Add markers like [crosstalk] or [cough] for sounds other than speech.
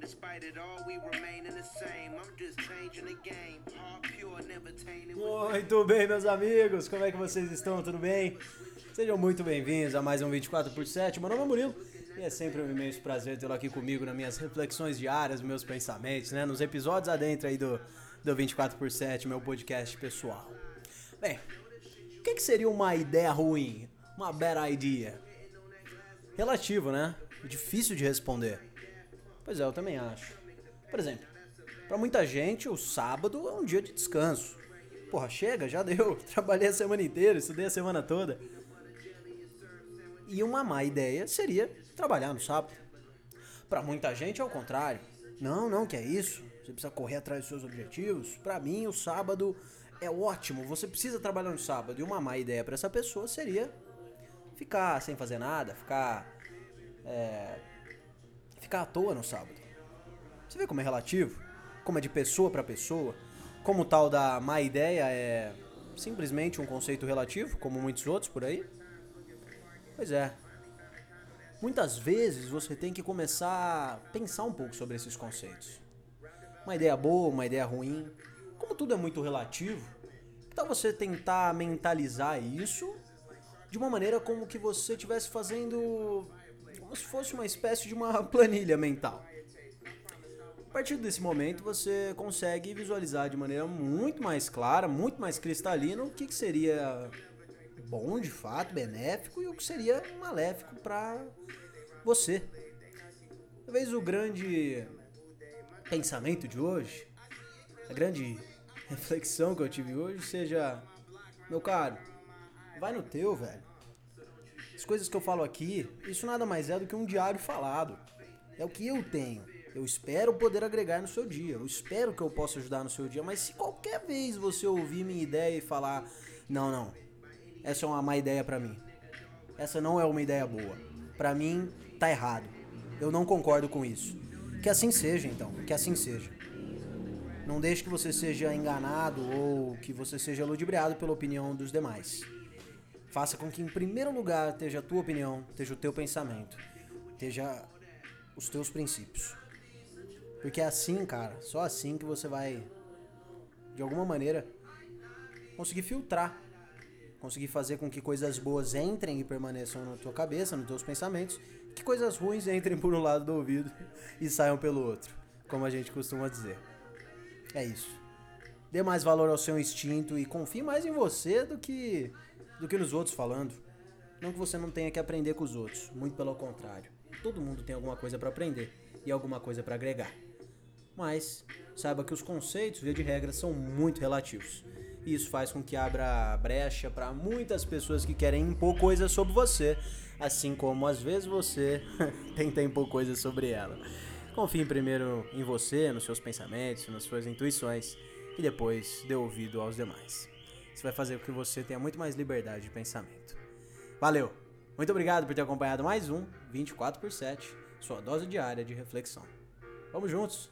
Despite it all, we the same. I'm just changing the game. Heart pure, never tainted. Muito bem, meus amigos, como é que vocês estão? Tudo bem? Sejam muito bem-vindos a mais um 24 por 7. Meu nome é Murilo e é sempre um imenso prazer tê-lo aqui comigo nas minhas reflexões diárias, meus pensamentos, né? Nos episódios adentro aí do, do 24 por 7, meu podcast pessoal. Bem, o que, que seria uma ideia ruim? Uma bad idea? Relativo, né? Difícil de responder. Pois é, eu também acho. Por exemplo, para muita gente o sábado é um dia de descanso. Porra, chega, já deu. [laughs] Trabalhei a semana inteira, estudei a semana toda. E uma má ideia seria trabalhar no sábado. Para muita gente é o contrário. Não, não, que é isso. Você precisa correr atrás dos seus objetivos. Para mim, o sábado é ótimo. Você precisa trabalhar no sábado. E uma má ideia para essa pessoa seria ficar sem fazer nada, ficar é, ficar à toa no sábado. Você vê como é relativo? Como é de pessoa para pessoa? Como o tal da má ideia é simplesmente um conceito relativo, como muitos outros por aí? Pois é. Muitas vezes você tem que começar a pensar um pouco sobre esses conceitos. Uma ideia boa, uma ideia ruim. Como tudo é muito relativo, então você tentar mentalizar isso de uma maneira como que você estivesse fazendo como se fosse uma espécie de uma [laughs] planilha mental. A partir desse momento você consegue visualizar de maneira muito mais clara, muito mais cristalina o que, que seria bom de fato, benéfico e o que seria maléfico para você. Talvez o grande pensamento de hoje, a grande reflexão que eu tive hoje seja, meu caro, vai no teu, velho. As coisas que eu falo aqui, isso nada mais é do que um diário falado. É o que eu tenho. Eu espero poder agregar no seu dia. Eu espero que eu possa ajudar no seu dia. Mas se qualquer vez você ouvir minha ideia e falar: Não, não, essa é uma má ideia para mim. Essa não é uma ideia boa. Para mim, tá errado. Eu não concordo com isso. Que assim seja, então. Que assim seja. Não deixe que você seja enganado ou que você seja ludibriado pela opinião dos demais. Faça com que, em primeiro lugar, esteja a tua opinião, esteja o teu pensamento, esteja os teus princípios. Porque é assim, cara, só assim que você vai, de alguma maneira, conseguir filtrar, conseguir fazer com que coisas boas entrem e permaneçam na tua cabeça, nos teus pensamentos, que coisas ruins entrem por um lado do ouvido [laughs] e saiam pelo outro, como a gente costuma dizer. É isso. Dê mais valor ao seu instinto e confie mais em você do que do que nos outros falando. Não que você não tenha que aprender com os outros, muito pelo contrário. Todo mundo tem alguma coisa para aprender e alguma coisa para agregar. Mas saiba que os conceitos, via de regra, são muito relativos. E isso faz com que abra brecha para muitas pessoas que querem impor coisas sobre você, assim como às vezes você [laughs] tenta impor coisas sobre ela. Confie primeiro em você, nos seus pensamentos, nas suas intuições e depois dê ouvido aos demais. Isso vai fazer com que você tenha muito mais liberdade de pensamento. Valeu! Muito obrigado por ter acompanhado mais um 24 por 7, sua dose diária de reflexão. Vamos juntos!